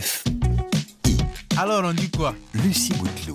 F. Alors on dit quoi? Lucie Bouteloup.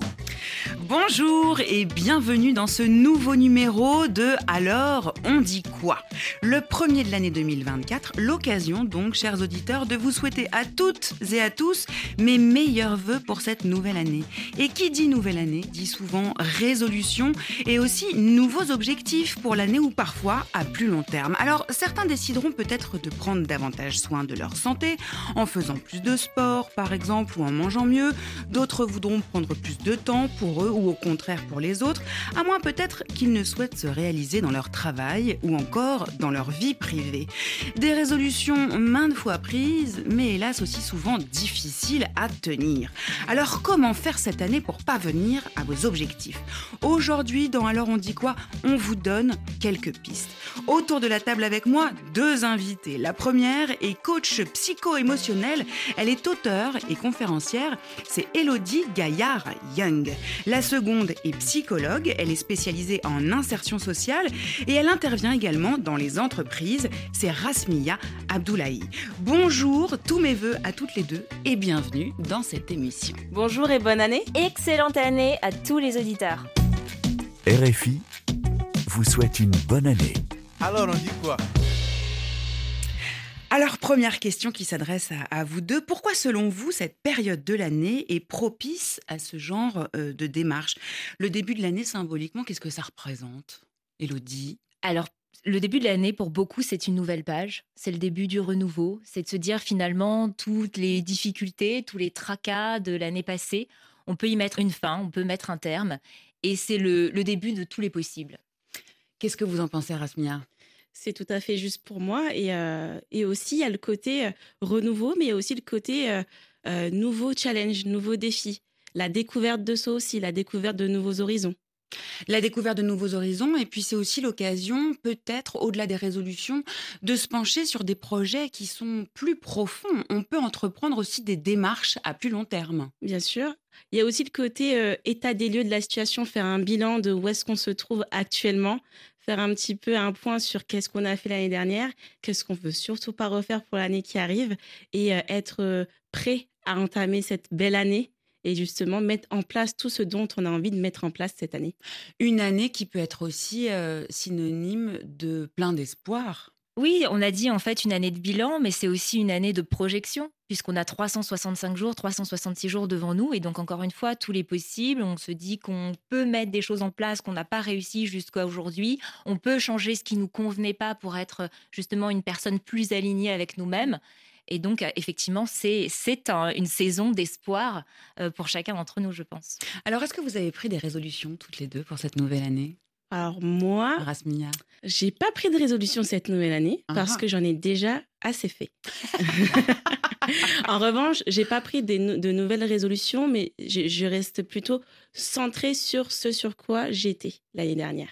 Bonjour et bienvenue dans ce nouveau numéro de Alors on dit quoi? Le premier de l'année 2024, l'occasion donc, chers auditeurs, de vous souhaiter à toutes et à tous mes meilleurs voeux pour cette nouvelle année. Et qui dit nouvelle année dit souvent résolution et aussi nouveaux objectifs pour l'année ou parfois à plus long terme. Alors certains décideront peut-être de prendre davantage soin de leur santé en faisant plus de sport par exemple ou en mangeant mieux. D'autres voudront prendre plus de temps pour eux ou au contraire pour les autres, à moins peut-être qu'ils ne souhaitent se réaliser dans leur travail ou encore dans leur vie privée. Des résolutions maintes fois prises, mais hélas aussi souvent difficiles à tenir. Alors comment faire cette année pour parvenir à vos objectifs? Aujourd'hui, dans Alors on dit quoi? On vous donne quelques pistes. Autour de la table avec moi, deux invités. La première est coach psycho-émotionnel. Elle est auteure et conférencière. C'est Elodie Gaillard-Young. La seconde est psychologue, elle est spécialisée en insertion sociale et elle intervient également dans les entreprises. C'est Rasmia Abdoulaye. Bonjour, tous mes voeux à toutes les deux et bienvenue dans cette émission. Bonjour et bonne année. Excellente année à tous les auditeurs. RFI vous souhaite une bonne année. Alors on dit quoi? Alors, première question qui s'adresse à, à vous deux. Pourquoi, selon vous, cette période de l'année est propice à ce genre euh, de démarche? Le début de l'année, symboliquement, qu'est-ce que ça représente Elodie Alors, le début de l'année, pour beaucoup, c'est une nouvelle page. C'est le début du renouveau. C'est de se dire finalement toutes les difficultés, tous les tracas de l'année passée, on peut y mettre une fin, on peut mettre un terme. Et c'est le, le début de tous les possibles. Qu'est-ce que vous en pensez, Rasmia? C'est tout à fait juste pour moi. Et, euh, et aussi, il y a le côté euh, renouveau, mais il y a aussi le côté euh, euh, nouveau challenge, nouveau défi. La découverte de soi aussi, la découverte de nouveaux horizons. La découverte de nouveaux horizons, et puis c'est aussi l'occasion, peut-être au-delà des résolutions, de se pencher sur des projets qui sont plus profonds. On peut entreprendre aussi des démarches à plus long terme. Bien sûr. Il y a aussi le côté euh, état des lieux de la situation, faire un bilan de où est-ce qu'on se trouve actuellement, faire un petit peu un point sur qu'est-ce qu'on a fait l'année dernière, qu'est-ce qu'on veut surtout pas refaire pour l'année qui arrive, et euh, être euh, prêt à entamer cette belle année et justement mettre en place tout ce dont on a envie de mettre en place cette année. Une année qui peut être aussi euh, synonyme de plein d'espoir. Oui, on a dit en fait une année de bilan, mais c'est aussi une année de projection, puisqu'on a 365 jours, 366 jours devant nous. Et donc, encore une fois, tous les possibles. On se dit qu'on peut mettre des choses en place qu'on n'a pas réussi jusqu'à aujourd'hui. On peut changer ce qui ne nous convenait pas pour être justement une personne plus alignée avec nous-mêmes. Et donc, effectivement, c'est c'est un- une saison d'espoir euh, pour chacun d'entre nous, je pense. Alors, est-ce que vous avez pris des résolutions toutes les deux pour cette nouvelle année? Alors moi, Rasmia j'ai pas pris de résolution cette nouvelle année parce Ah. que j'en ai déjà assez fait. en revanche, j'ai pas pris des de nouvelles résolutions, mais je, je reste plutôt centrée sur ce sur quoi j'étais l'année dernière.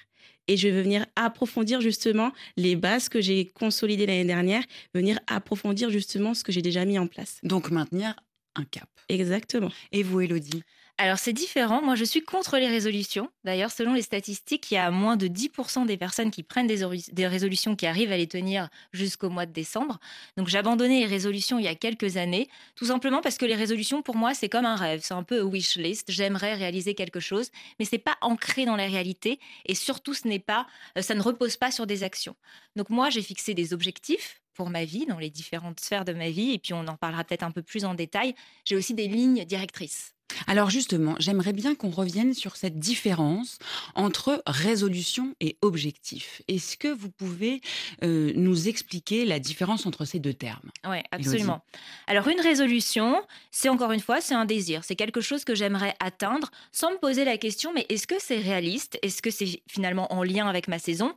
Et je vais venir approfondir justement les bases que j'ai consolidées l'année dernière, venir approfondir justement ce que j'ai déjà mis en place. Donc, maintenir un cap. Exactement. Et vous, Elodie Alors, c'est différent. Moi, je suis contre les résolutions. D'ailleurs, selon les statistiques, il y a moins de 10% des personnes qui prennent des, résolutions qui arrivent à les tenir jusqu'au mois de décembre. Donc, j'ai abandonné les résolutions il y a quelques années, tout simplement parce que les résolutions, pour moi, c'est comme un rêve. C'est un peu wish list. J'aimerais réaliser quelque chose, mais c'est pas ancré dans la réalité. Et surtout, ce n'est pas, euh, ça ne repose pas sur des actions. Donc, moi, j'ai fixé des objectifs pour ma vie, dans les différentes sphères de ma vie, et puis on en parlera peut-être un peu plus en détail. J'ai aussi des lignes directrices. Alors justement, j'aimerais bien qu'on revienne sur cette différence entre résolution et objectif. Est-ce que vous pouvez euh, nous expliquer la différence entre ces deux termes? Oui, absolument. Alors une résolution, c'est encore une fois, c'est un désir, c'est quelque chose que j'aimerais atteindre sans me poser la question, mais est-ce que c'est réaliste? Est-ce que c'est finalement en lien avec ma saison?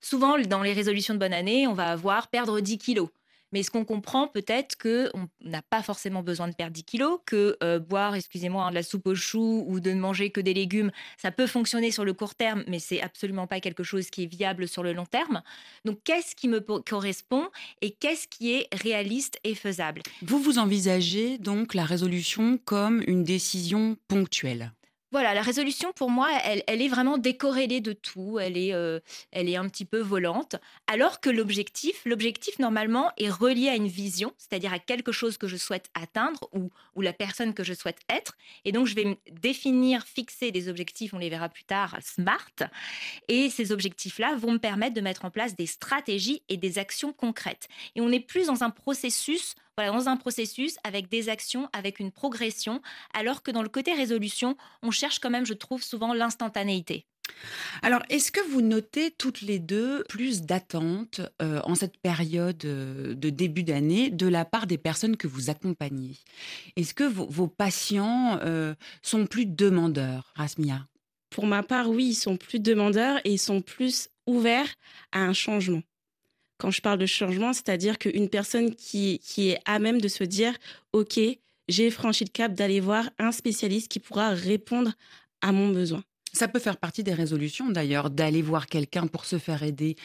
Souvent, dans les résolutions de bonne année, on va avoir perdre 10 kilos. Mais est-ce qu'on comprend peut-être qu'on n'a pas forcément besoin de perdre 10 kilos, que euh, boire, excusez-moi, de la soupe aux choux ou de ne manger que des légumes, ça peut fonctionner sur le court terme, mais c'est absolument pas quelque chose qui est viable sur le long terme. Donc, qu'est-ce qui me po- correspond et qu'est-ce qui est réaliste et faisable? Vous vous envisagez donc la résolution comme une décision ponctuelle? Voilà, la résolution pour moi, elle, est vraiment décorrélée de tout. Elle est, euh, elle est un petit peu volante. Alors que l'objectif, l'objectif normalement est relié à une vision, c'est-à-dire à quelque chose que je souhaite atteindre ou, ou la personne que je souhaite être. Et donc, je vais définir, fixer des objectifs, on les verra plus tard, SMART. Et ces objectifs-là vont me permettre de mettre en place des stratégies et des actions concrètes. Et on est plus dans un processus voilà, dans un processus avec des actions, avec une progression, alors que dans le côté résolution, on cherche quand même, je trouve, souvent l'instantanéité. Alors, est-ce que vous notez toutes les deux plus d'attentes euh, en cette période euh, de début d'année de la part des personnes que vous accompagnez? Est-ce que vos, vos patients euh, sont plus demandeurs, Rasmia? Pour ma part, oui, ils sont plus demandeurs et ils sont plus ouverts à un changement. Quand je parle de changement, c'est-à-dire qu'une personne qui, qui est à même de se dire, OK, j'ai franchi le cap d'aller voir un spécialiste qui pourra répondre à mon besoin. Ça peut faire partie des résolutions d'ailleurs, d'aller voir quelqu'un pour se faire aider,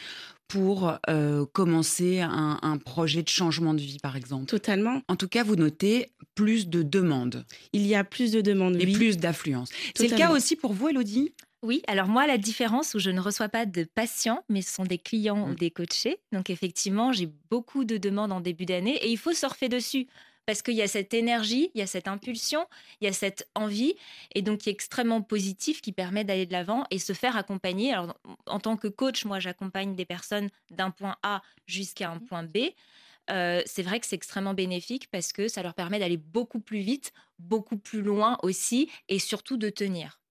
pour euh, commencer un, un projet de changement de vie par exemple. Totalement. En tout cas, vous notez plus de demandes Il y a plus de demandes, et oui. plus d'affluence. C'est le cas aussi pour vous, Elodie? Oui, alors moi, la différence où je ne reçois pas de patients, mais ce sont des clients ou des coachés. Donc effectivement, j'ai beaucoup de demandes en début d'année et il faut surfer dessus. Parce qu'il y a cette énergie, il y a cette impulsion, il y a cette envie, et donc qui est extrêmement positif, qui permet d'aller de l'avant et se faire accompagner. Alors, en tant que coach, moi, j'accompagne des personnes d'un point A jusqu'à un point B. Euh, c'est vrai que c'est extrêmement bénéfique parce que ça leur permet d'aller beaucoup plus vite, beaucoup plus loin aussi, et surtout de tenir.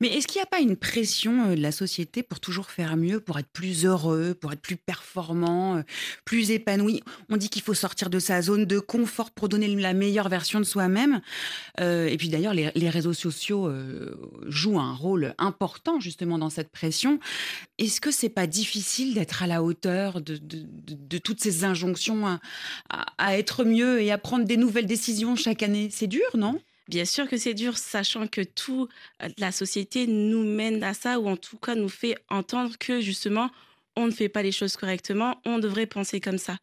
Mais est-ce qu'il n'y a pas une pression euh, de la société pour toujours faire mieux, pour être plus heureux, pour être plus performant, euh, plus épanoui? On dit qu'il faut sortir de sa zone de confort pour donner la meilleure version de soi-même. Euh, et puis d'ailleurs, les, réseaux sociaux jouent un rôle important justement dans cette pression. Est-ce que c'est pas difficile d'être à la hauteur de, toutes ces injonctions à être mieux et à prendre des nouvelles décisions chaque année? C'est dur, non? Bien sûr que c'est dur, sachant que toute la société nous mène à ça, ou en tout cas nous fait entendre que justement, on ne fait pas les choses correctement, on devrait penser comme ça.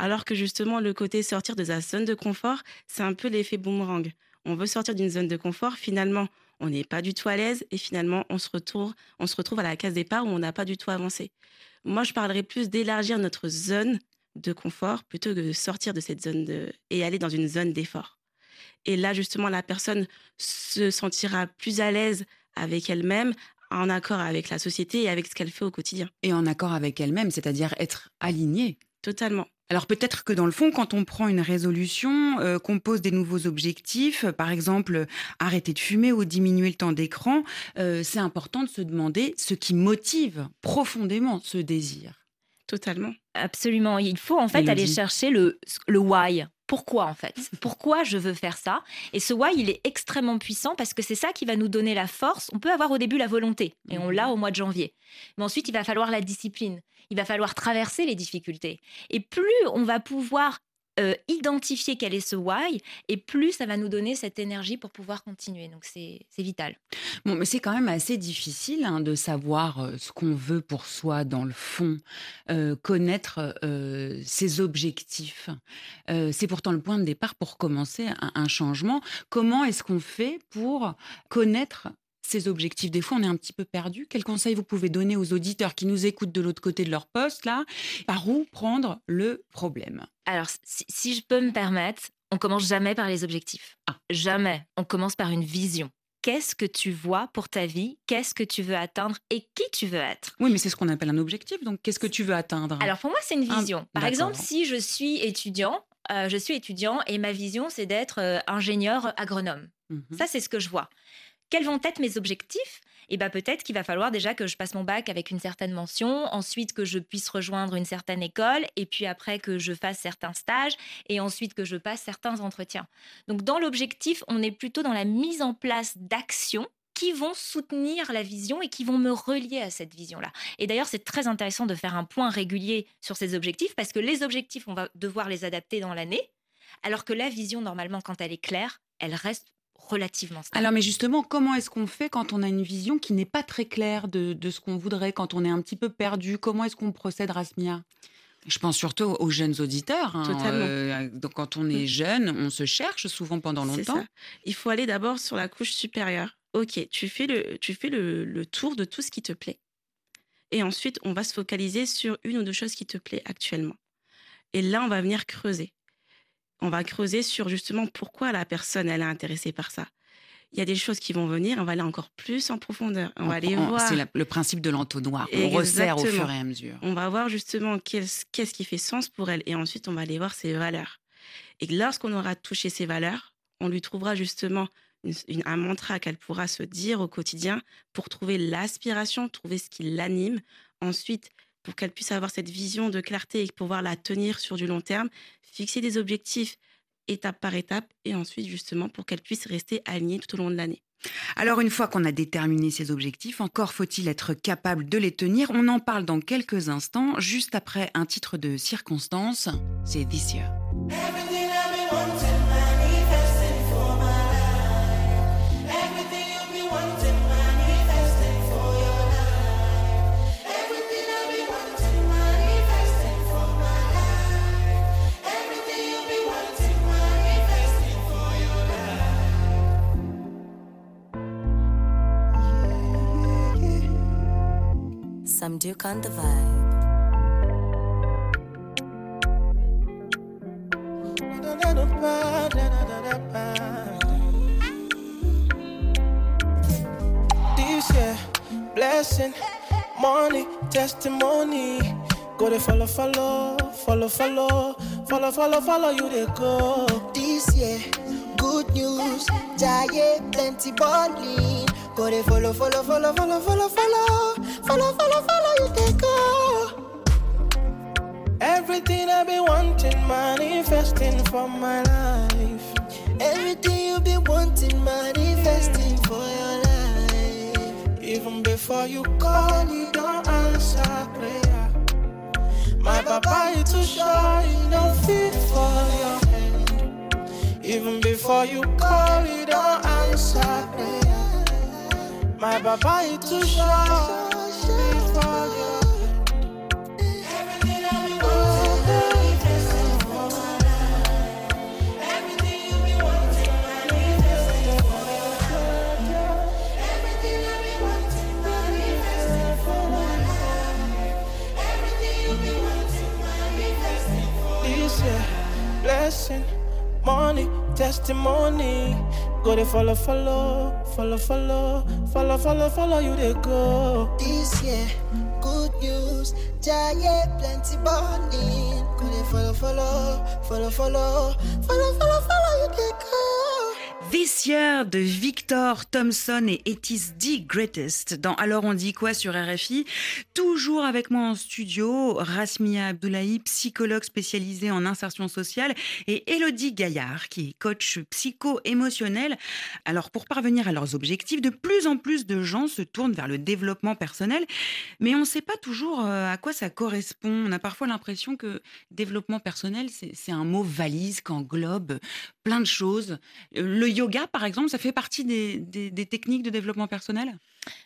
Alors que justement, le côté sortir de sa zone de confort, c'est un peu l'effet boomerang. On veut sortir d'une zone de confort, finalement, on n'est pas du tout à l'aise, et finalement, on se retrouve, on se retrouve à la case départ où on n'a pas du tout avancé. Moi, je parlerais plus d'élargir notre zone de confort plutôt que de sortir de cette zone de... et aller dans une zone d'effort. Et là, justement, la personne se sentira plus à l'aise avec elle-même, en accord avec la société et avec ce qu'elle fait au quotidien. Et en accord avec elle-même, c'est-à-dire être alignée. Totalement. Alors peut-être que dans le fond, quand on prend une résolution, euh, qu'on pose des nouveaux objectifs, euh, par exemple euh, arrêter de fumer ou diminuer le temps d'écran, euh, c'est important de se demander ce qui motive profondément ce désir. Totalement. Absolument. Il faut en fait aller chercher le, le why. Pourquoi en fait? Pourquoi je veux faire ça? Et ce why, il est extrêmement puissant parce que c'est ça qui va nous donner la force. On peut avoir au début la volonté, et on l'a au mois de janvier. Mais ensuite, il va falloir la discipline. Il va falloir traverser les difficultés. Et plus on va pouvoir euh, identifier quel est ce why, et plus ça va nous donner cette énergie pour pouvoir continuer. Donc c'est vital. Bon, mais c'est quand même assez difficile hein, de savoir euh, ce qu'on veut pour soi dans le fond, euh, connaître ses objectifs. C'est pourtant le point de départ pour commencer un changement. Comment est-ce qu'on fait pour connaître ses objectifs Des fois, on est un petit peu perdu. Quels conseils vous pouvez donner aux auditeurs qui nous écoutent de l'autre côté de leur poste là Par où prendre le problème? Alors, si, si je peux me permettre, on commence jamais par les objectifs. Ah. Jamais. On commence par une vision. Qu'est-ce que tu vois pour ta vie? Qu'est-ce que tu veux atteindre Et qui tu veux être? Oui, mais c'est ce qu'on appelle un objectif. Donc, qu'est-ce que tu veux atteindre Alors, pour moi, c'est une vision. Par exemple, si je suis étudiant, euh, je suis étudiant et ma vision, c'est d'être euh, ingénieur agronome. Mhm. Ça, c'est ce que je vois. Quels vont être mes objectifs Eh bien, peut-être qu'il va falloir déjà que je passe mon bac avec une certaine mention, ensuite que je puisse rejoindre une certaine école, et puis après que je fasse certains stages, et ensuite que je passe certains entretiens. Donc, dans l'objectif, on est plutôt dans la mise en place d'actions qui vont soutenir la vision et qui vont me relier à cette vision-là. Et d'ailleurs, c'est très intéressant de faire un point régulier sur ces objectifs parce que les objectifs, on va devoir les adapter dans l'année, alors que la vision, normalement, quand elle est claire, elle reste relativement stable. Alors, mais justement, comment est-ce qu'on fait quand on a une vision qui n'est pas très claire de, de ce qu'on voudrait, quand on est un petit peu perdu? Comment est-ce qu'on procède, Rasmia? Je pense surtout aux jeunes auditeurs. hein. Totalement. Euh, donc, quand on est jeune, on se cherche souvent pendant longtemps. ça. Il faut aller d'abord sur la couche supérieure. Ok, tu fais, le, tu fais le, le tour de tout ce qui te plaît. Et ensuite, on va se focaliser sur une ou deux choses qui te plaît actuellement. Et là, on va venir creuser. On va creuser sur justement pourquoi la personne, elle est intéressée par ça. Il y a des choses qui vont venir, on va aller encore plus en profondeur. On, va aller On- voir. C'est le principe de l'entonnoir. On resserre au fur et à mesure. On va voir justement qu'est-ce qui fait sens pour elle. Et ensuite, on va aller voir ses valeurs. Et lorsqu'on aura touché ses valeurs, on lui trouvera justement une- une- un mantra qu'elle pourra se dire au quotidien pour trouver l'aspiration, trouver ce qui l'anime. Ensuite, pour qu'elle puisse avoir cette vision de clarté et pouvoir la tenir sur du long terme, fixer des objectifs étape par étape et ensuite justement pour qu'elle puisse rester alignée tout au long de l'année. Alors une fois qu'on a déterminé ces objectifs, encore faut-il être capable de les tenir. On en parle dans quelques instants, juste après un titre de circonstance, c'est This Year. Some Duke on the vibe. This year, blessing, money, testimony. Go to follow, follow, follow, follow, follow, follow, follow you they go. This year, good news, giant plenty balling. Go to follow, follow, follow, follow, follow, follow, follow, follow, follow you they go. Everything I've been wanting, manifesting for my life. Everything you've been wanting, manifesting for your life. Even before you call, you don't answer prayer. My papa is too shy, he don't fit for your hand. Even before you call, you don't answer prayer. My papa is too shy, testimony. Go they follow, follow, follow, follow, follow, follow, follow you they go. Year, good news, giant plenty balling. Go to follow, follow, follow, follow, follow, follow, follow you they go. This De Victor Thompson et It is the Greatest dans Alors on dit quoi sur RFI. Toujours avec moi en studio, Rasmia Abdoulaye, psychologue spécialisée en insertion sociale et Elodie Gaillard qui est coach psycho-émotionnel. Alors pour parvenir à leurs objectifs, de plus en plus de gens se tournent vers le développement personnel, mais on ne sait pas toujours euh, à quoi ça correspond. On a parfois l'impression que développement personnel, c'est un mot valise qui englobe plein de choses. Euh, Le yoga, par exemple, ça fait partie des, techniques de développement personnel?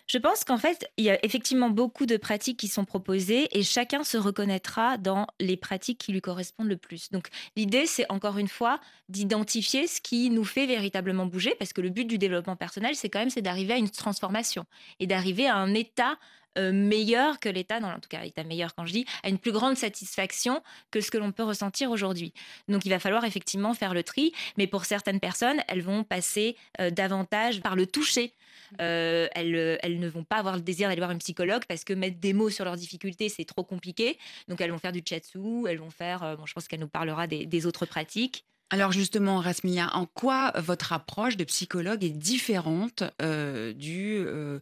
Je pense qu'en fait, il y a effectivement beaucoup de pratiques qui sont proposées et chacun se reconnaîtra dans les pratiques qui lui correspondent le plus. Donc l'idée, c'est encore une fois d'identifier ce qui nous fait véritablement bouger parce que le but du développement personnel, c'est quand même d'arriver à une transformation et d'arriver à un état euh, meilleur que l'état, en tout cas état meilleur quand je dis, à une plus grande satisfaction que ce que l'on peut ressentir aujourd'hui. Donc il va falloir effectivement faire le tri, mais pour certaines personnes, elles vont passer euh, davantage par le toucher. Euh, elles, elles ne vont pas avoir le désir d'aller voir une psychologue parce que mettre des mots sur leurs difficultés, c'est trop compliqué. Donc elles vont faire du chatsu, elles vont faire, bon, je pense qu'elle nous parlera des, des autres pratiques. Alors justement, Rasmia, en quoi votre approche de psychologue est différente euh, du euh,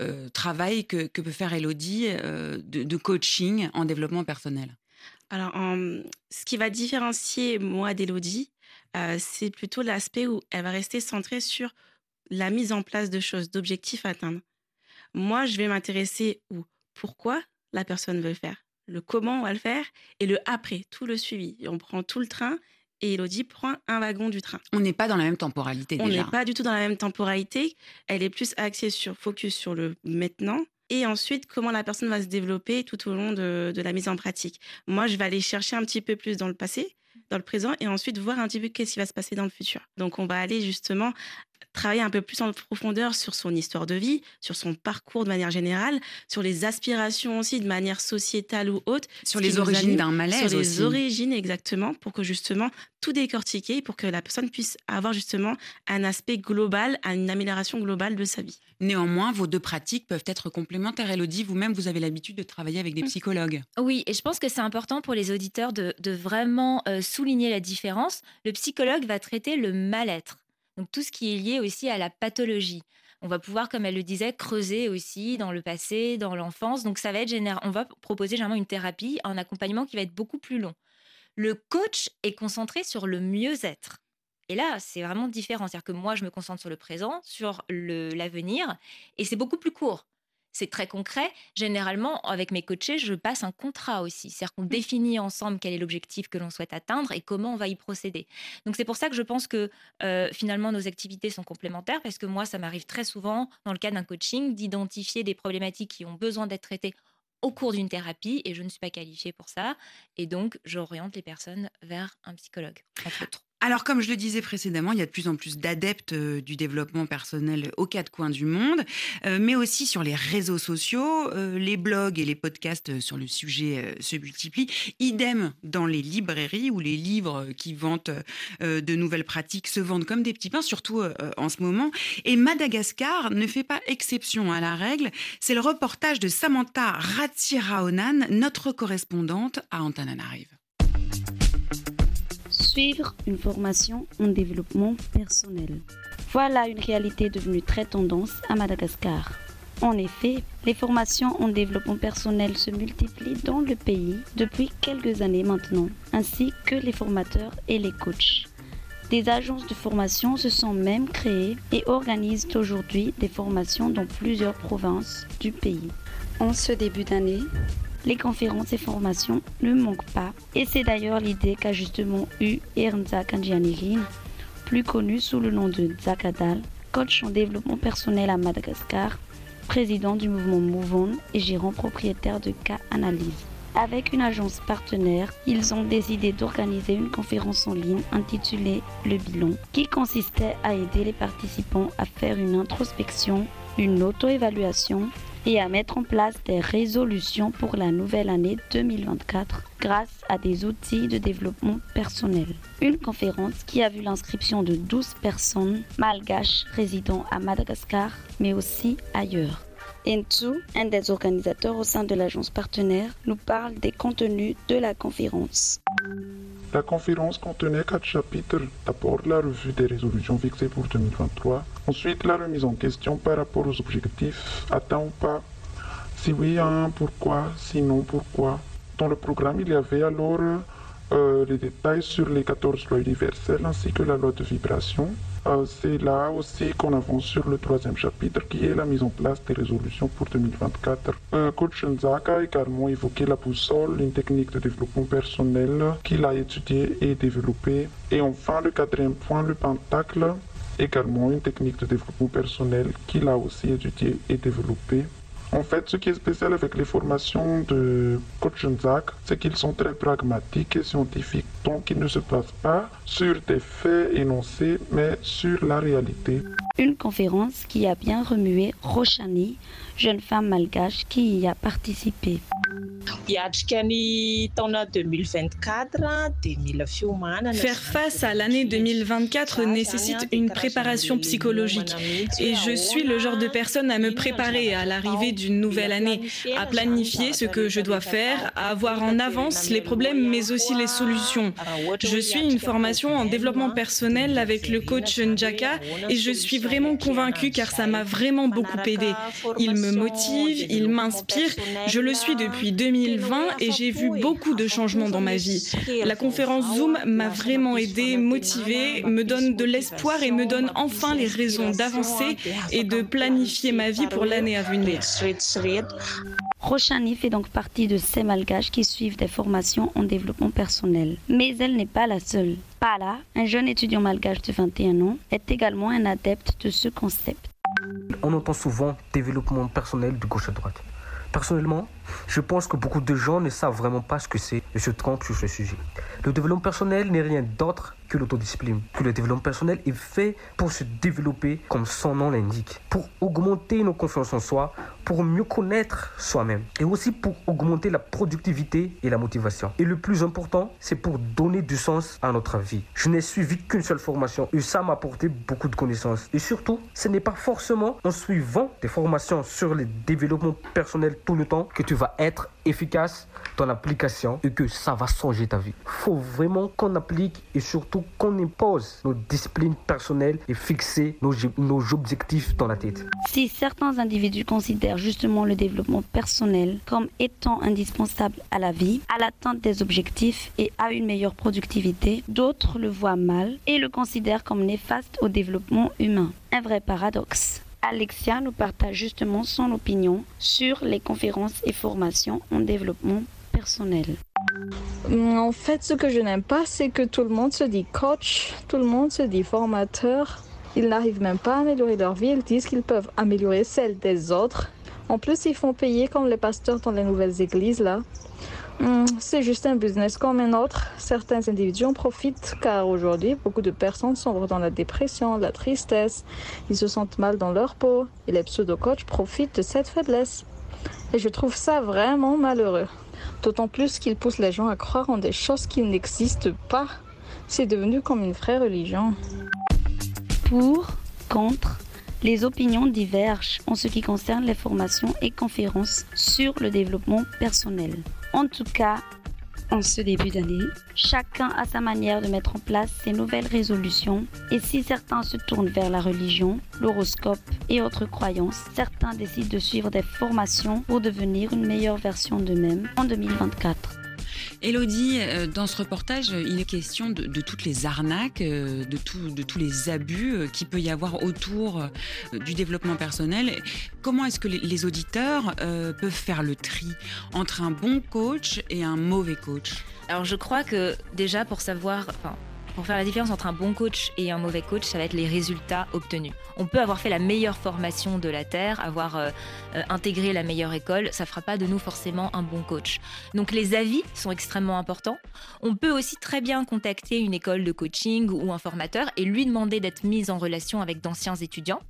euh, travail que, que peut faire Elodie de, coaching en développement personnel? Alors, ce qui va différencier moi d'Elodie, c'est plutôt l'aspect où elle va rester centrée sur la mise en place de choses, d'objectifs à atteindre. Moi, je vais m'intéresser au pourquoi la personne veut le faire, le comment on va le faire et le après, tout le suivi. On prend tout le train et Elodie prend un wagon du train. On n'est pas dans la même temporalité On déjà. n'est pas du tout dans la même temporalité. Elle est plus axée sur focus sur le maintenant. Et ensuite, comment la personne va se développer tout au long de, de la mise en pratique. Moi, je vais aller chercher un petit peu plus dans le passé, dans le présent, et ensuite voir un petit peu qu'est-ce qui va se passer dans le futur. Donc, on va aller justement travailler un peu plus en profondeur sur son histoire de vie, sur son parcours de manière générale, sur les aspirations aussi de manière sociétale ou autre. Sur les origines d'un malaise Sur les aussi. origines, exactement, pour que justement tout décortiquer, pour que la personne puisse avoir justement un aspect global, une amélioration globale de sa vie. Néanmoins, vos deux pratiques peuvent être complémentaires. Elodie, vous-même, vous avez l'habitude de travailler avec des Mm. psychologues. Oui, et je pense que c'est important pour les auditeurs de, de vraiment euh, souligner la différence. Le psychologue va traiter le mal-être, donc tout ce qui est lié aussi à la pathologie. On va pouvoir, comme elle le disait, creuser aussi dans le passé, dans l'enfance. Donc ça va être. On va proposer généralement une thérapie, un accompagnement qui va être beaucoup plus long. Le coach est concentré sur le mieux-être. Et là, c'est vraiment différent. C'est-à-dire que moi, je me concentre sur le présent, sur l'avenir, et c'est beaucoup plus court. C'est très concret. Généralement, avec mes coachés, je passe un contrat aussi. C'est-à-dire qu'on définit ensemble quel est l'objectif que l'on souhaite atteindre et comment on va y procéder. Donc c'est pour ça que je pense que euh, finalement nos activités sont complémentaires parce que moi, ça m'arrive très souvent, dans le cadre d'un coaching, d'identifier des problématiques qui ont besoin d'être traitées au cours d'une thérapie et je ne suis pas qualifiée pour ça. Et donc, j'oriente les personnes vers un psychologue, entre autres. Alors, comme je le disais précédemment, il y a de plus en plus d'adeptes euh, du développement personnel aux quatre coins du monde, euh, mais aussi sur les réseaux sociaux. euh, les blogs et les podcasts sur le sujet se multiplient. Idem dans les librairies où les livres qui vantent de nouvelles pratiques se vendent comme des petits pains, surtout en ce moment. Et Madagascar ne fait pas exception à la règle. C'est le reportage de Samantha Ratsiraonan, notre correspondante à Antananarive. Suivre une formation en développement personnel. Voilà une réalité devenue très tendance à Madagascar. En effet, les formations en développement personnel se multiplient dans le pays depuis quelques années maintenant, ainsi que les formateurs et les coachs. Des agences de formation se sont même créées et organisent aujourd'hui des formations dans plusieurs provinces du pays. En ce début d'année, les conférences et formations ne manquent pas. Et c'est d'ailleurs l'idée qu'a justement eu Ernza Kanjianirin, plus connu sous le nom de Zakadal, coach en développement personnel à Madagascar, président du mouvement Mouvon et gérant propriétaire de K Analyse. Avec une agence partenaire, ils ont décidé d'organiser une conférence en ligne intitulée Le Bilan, qui consistait à aider les participants à faire une introspection, une auto-évaluation et à mettre en place des résolutions pour la nouvelle année 2024 grâce à des outils de développement personnel. Une conférence qui a vu l'inscription de 12 personnes malgaches résidant à Madagascar, mais aussi ailleurs. Entu, un des organisateurs au sein de l'agence partenaire, nous parle des contenus de la conférence. La conférence contenait quatre chapitres. D'abord, la revue des résolutions fixées pour 2023. Ensuite, la remise en question par rapport aux objectifs atteints ou pas. Si oui, hein, pourquoi? Sinon, pourquoi? Dans le programme, il y avait alors euh, les détails sur les 14 lois universelles ainsi que la loi de vibration. C'est là aussi qu'on avance sur le troisième chapitre qui est la mise en place des résolutions pour 2024. Euh, Coach a également évoqué la boussole, une technique de développement personnel qu'il a étudiée et développée. Et enfin, le quatrième point, le pentacle, également une technique de développement personnel qu'il a aussi étudiée et développée. En fait, ce qui est spécial avec les formations de Coach Nzak, c'est qu'ils sont très pragmatiques et scientifiques. Donc, ils ne se basent pas sur des faits énoncés, mais sur la réalité. Une conférence qui a bien remué Rochani, jeune femme malgache qui y a participé. hiatrika ny taona 2024 dia mila fiomanana Faire face à l'année 2024 nécessite une préparation psychologique. Et je suis le genre de personne à me préparer à l'arrivée d'une nouvelle année, à planifier ce que je dois faire, à avoir en avance les problèmes mais aussi les solutions. Je suis une formation en développement personnel avec le coach Njaka et je suis vraiment convaincue car ça m'a vraiment beaucoup aidé. Il me motive, il m'inspire. Je le suis depuis 2020 et j'ai vu beaucoup de changements dans ma vie. La conférence Zoom m'a vraiment aidé, motivé, me donne de l'espoir et me donne enfin les raisons d'avancer et de planifier ma vie pour l'année à venir. Rochani fait donc partie de ces malgaches qui suivent des formations en développement personnel. Mais elle n'est pas la seule. Pala, un jeune étudiant malgache de 21 ans, est également un adepte de ce concept. On entend souvent développement personnel de gauche à droite. Personnellement, Je pense que beaucoup de gens ne savent vraiment pas ce que c'est et se trompent sur ce sujet. Le développement personnel n'est rien d'autre que l'autodiscipline. Que le développement personnel est fait pour se développer comme son nom l'indique, pour augmenter nos confiances en soi, pour mieux connaître soi-même et aussi pour augmenter la productivité et la motivation. Et le plus important, c'est pour donner du sens à notre vie. Je n'ai suivi qu'une seule formation et ça m'a apporté beaucoup de connaissances. Et surtout, ce n'est pas forcément en suivant des formations sur le développement personnel tout le temps que tu vas être efficace dans l'application et que ça va changer ta vie. faut vraiment qu'on applique et surtout qu'on impose nos disciplines personnelles et fixer nos, nos objectifs dans la tête. Si certains individus considèrent justement le développement personnel comme étant indispensable à la vie, à l'atteinte des objectifs et à une meilleure productivité, d'autres le voient mal et le considèrent comme néfaste au développement humain. Un vrai paradoxe. Alexia nous partage justement son opinion sur les conférences et formations en développement personnel. En fait, ce que je n'aime pas, c'est que tout le monde se dit coach, tout le monde se dit formateur. Ils n'arrivent même pas à améliorer leur vie, ils disent qu'ils peuvent améliorer celle des autres. En plus, ils font payer comme les pasteurs dans les nouvelles églises, là. Hmm, C'est juste un business comme un autre. Certains individus en profitent car aujourd'hui, beaucoup de personnes sombrent dans la dépression, la tristesse. Ils se sentent mal dans leur peau et les pseudo-coachs profitent de cette faiblesse. Et je trouve ça vraiment malheureux. D'autant plus qu'ils poussent les gens à croire en des choses qui n'existent pas. C'est devenu comme une vraie religion. Pour, contre, les opinions divergent en ce qui concerne les formations et conférences sur le développement personnel. En tout cas, en ce début d'année, chacun a sa manière de mettre en place ses nouvelles résolutions et si certains se tournent vers la religion, l'horoscope et autres croyances, certains décident de suivre des formations pour devenir une meilleure version d'eux-mêmes en 2024. Elodie, euh, dans ce reportage, euh, il est question de, toutes les arnaques, euh, de, tous les abus qu'il peut y avoir autour du développement personnel. Comment est-ce que les, auditeurs peuvent faire le tri entre un bon coach et un mauvais coach? Alors je crois que déjà pour savoir, pour faire la différence entre un bon coach et un mauvais coach, ça va être les résultats obtenus. On peut avoir fait la meilleure formation de la Terre, avoir euh, euh, intégré la meilleure école, ça fera pas de nous forcément un bon coach. Donc les avis sont extrêmement importants. On peut aussi très bien contacter une école de coaching ou un formateur et lui demander d'être mis en relation avec d'anciens étudiants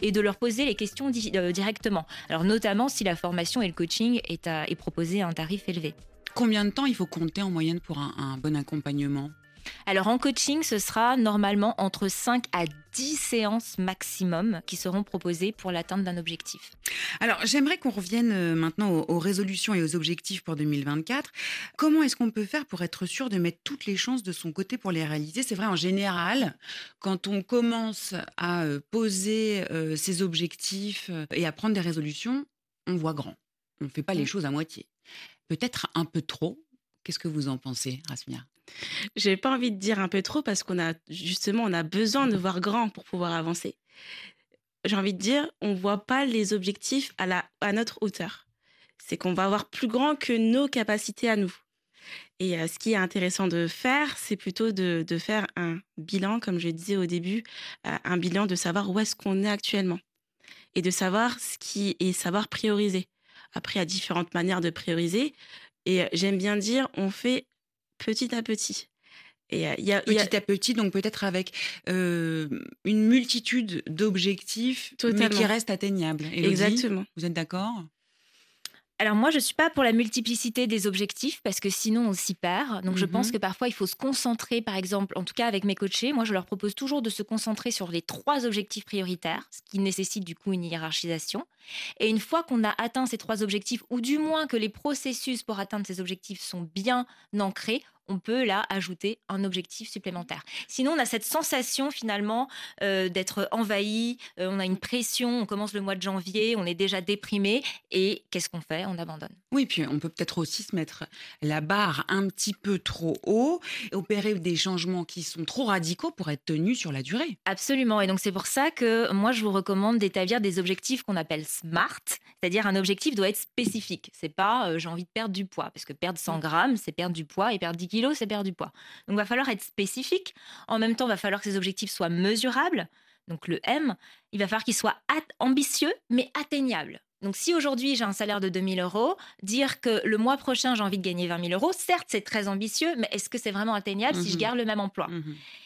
et de leur poser les questions di- euh, directement. Alors notamment si la formation et le coaching est, à- est proposé à un tarif élevé. Combien de temps il faut compter en moyenne pour un, un bon accompagnement? Alors en coaching, ce sera normalement entre 5 à 10 séances maximum qui seront proposées pour l'atteinte d'un objectif. Alors, j'aimerais qu'on revienne euh, maintenant aux, aux résolutions et aux objectifs pour 2024. Comment est-ce qu'on peut faire pour être sûr de mettre toutes les chances de son côté pour les réaliser? C'est vrai, en général, quand on commence à euh, poser euh, ses objectifs et à prendre des résolutions, on voit grand. On ne fait pas les choses à moitié. Peut-être un peu trop. Qu'est-ce que vous en pensez, Rasmia? J'ai pas envie de dire un peu trop parce qu'on a justement on a besoin de voir grand pour pouvoir avancer. J'ai envie de dire on voit pas les objectifs à notre hauteur. C'est qu'on va avoir plus grand que nos capacités à nous. Et euh, ce qui est intéressant de faire, c'est plutôt de, de faire un bilan, comme je disais au début, euh, un bilan de savoir où est-ce qu'on est actuellement et de savoir ce qui est savoir prioriser. Après, il y a différentes manières de prioriser. Et j'aime bien dire, on fait petit à petit. Et il y a, il y a- Petit à petit, donc peut-être avec euh, une multitude d'objectifs, mais qui restent atteignables. Exactement. Vous êtes d'accord? Alors moi, je suis pas pour la multiplicité des objectifs parce que sinon on s'y perd. Donc je pense Mhm. que parfois il faut se concentrer, par exemple, en tout cas avec mes coachés, moi je leur propose toujours de se concentrer sur les trois objectifs prioritaires, ce qui nécessite du coup une hiérarchisation. Et une fois qu'on a atteint ces trois objectifs, ou du moins que les processus pour atteindre ces objectifs sont bien ancrés, on peut là ajouter un objectif supplémentaire. Sinon, on a cette sensation finalement euh, d'être envahi, euh, on a une pression, on commence le mois de janvier, on est déjà déprimé, et qu'est-ce qu'on fait? On abandonne. Oui, puis on peut peut-être aussi se mettre la barre un petit peu trop haut, et opérer des changements qui sont trop radicaux pour être tenus sur la durée. Absolument. Et donc, c'est pour ça que moi, je vous recommande d'établir des objectifs qu'on appelle SMART. C'est-à-dire, un objectif doit être spécifique. C'est pas euh, j'ai envie de perdre du poids. Parce que perdre 100 grammes, c'est perdre du poids. Et perdre 10 kilos, c'est perdre du poids. Donc, il va falloir être spécifique. En même temps, il va falloir que ces objectifs soient mesurables. Donc, le M, il va falloir qu'il soit at- ambitieux, mais atteignable. Donc si aujourd'hui j'ai un salaire de 2000 euros, dire que le mois prochain j'ai envie de gagner 20 000 euros, certes c'est très ambitieux, mais est-ce que c'est vraiment atteignable si je Mhm. garde le même emploi?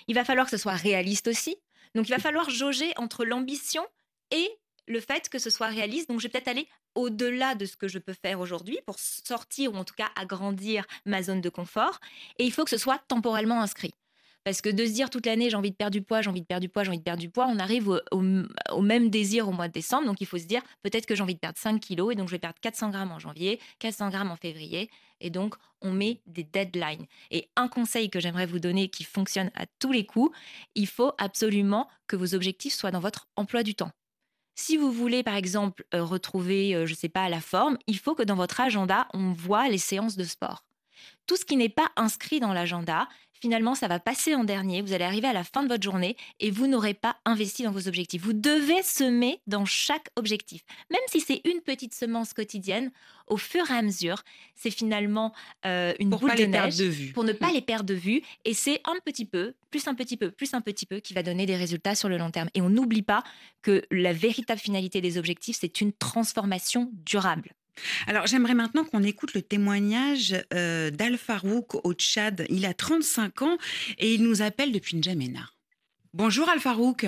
Il va falloir que ce soit réaliste aussi. Donc il va falloir jauger entre l'ambition et le fait que ce soit réaliste. Donc je vais peut-être aller au-delà de ce que je peux faire aujourd'hui pour sortir ou en tout cas agrandir ma zone de confort. Et il faut que ce soit temporellement inscrit. Parce que de se dire toute l'année j'ai envie de perdre du poids, j'ai envie de perdre du poids, j'ai envie de perdre du poids, on arrive au, même désir au mois de décembre. Donc il faut se dire peut-être que j'ai envie de perdre 5 kilos et donc je vais perdre 400 grammes en janvier, 400 grammes en février. Et donc on met des deadlines. Et un conseil que j'aimerais vous donner qui fonctionne à tous les coups, il faut absolument que vos objectifs soient dans votre emploi du temps. Si vous voulez, par exemple, euh, retrouver, euh, je ne sais pas, la forme, il faut que dans votre agenda, on voit les séances de sport. Tout ce qui n'est pas inscrit dans l'agenda, finalement, ça va passer en dernier. Vous allez arriver à la fin de votre journée et vous n'aurez pas investi dans vos objectifs. Vous devez semer dans chaque objectif. Même si c'est une petite semence quotidienne, au fur et à mesure, c'est finalement euh, une Pour boule pas de les neige de vue. pour ne pas les perdre de vue. Et c'est un petit peu, plus un petit peu, plus un petit peu qui va donner des résultats sur le long terme. Et on n'oublie pas que la véritable finalité des objectifs, c'est une transformation durable. Alors, j'aimerais maintenant qu'on écoute le témoignage euh, d'Al Farouk au Tchad. Il a 35 ans et il nous appelle depuis N'Djamena. Bonjour Al Farouk.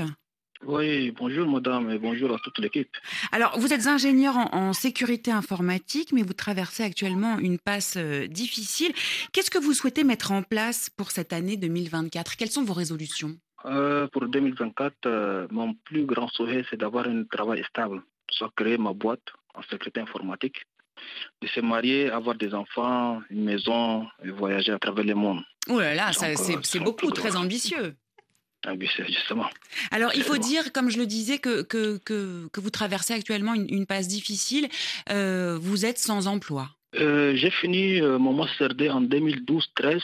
Oui, bonjour madame et bonjour à toute l'équipe. Alors, vous êtes ingénieur en, en sécurité informatique, mais vous traversez actuellement une passe euh, difficile. Qu'est-ce que vous souhaitez mettre en place pour cette année 2024 Quelles sont vos résolutions? Euh, pour 2024, euh, mon plus grand souhait, c'est d'avoir un travail stable, soit créer ma boîte en sécurité informatique, de se marier, avoir des enfants, une maison et voyager à travers le monde. Oh là là, c'est euh, c'est beaucoup, très grand. ambitieux. Ah justement. Alors, il faut dire, comme je le disais, que, que, que, que vous traversez actuellement une, une passe difficile. Euh, vous êtes sans emploi. Euh, J'ai fini euh, mon master D en 2012-13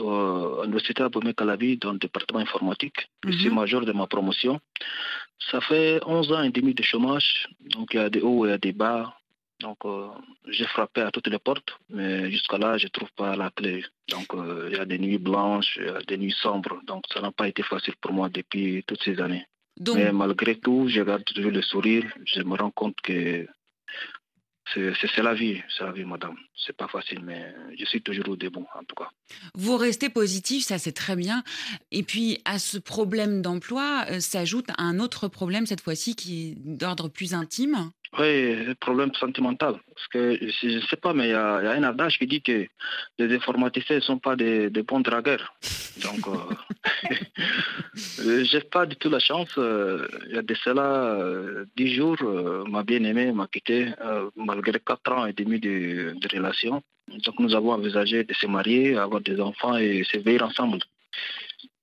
euh, à l'université Abomey Calavi dans le département informatique. Je suis Mhm. major de ma promotion. Ça fait 11 ans et demi de chômage, donc il y a des hauts et il y a des bas. Donc euh, j'ai frappé à toutes les portes, mais jusqu'à là, je ne trouve pas la clé. Donc euh, il y a des nuits blanches, il y a des nuits sombres, donc ça n'a pas été facile pour moi depuis toutes ces années. Donc- Mais malgré tout, je garde toujours le sourire. Je me rends compte que c'est la vie, c'est la vie, madame. C'est pas facile, mais je suis toujours au debout, en tout cas. Vous restez positif, ça c'est très bien. Et puis à ce problème d'emploi euh, s'ajoute un autre problème cette fois-ci qui est d'ordre plus intime. Oui, problème sentimental. Parce que je ne sais pas, mais il y, a un adage qui dit que les informaticiens ne sont pas des, des bons dragueurs. Donc, je n'ai pas du tout la chance. euh, Il y a de cela euh, dix jours, euh, ma bien-aimée m'a quitté euh, malgré quatre ans et demi de, relation. Donc, nous avons envisagé de se marier, avoir des enfants et se veiller ensemble.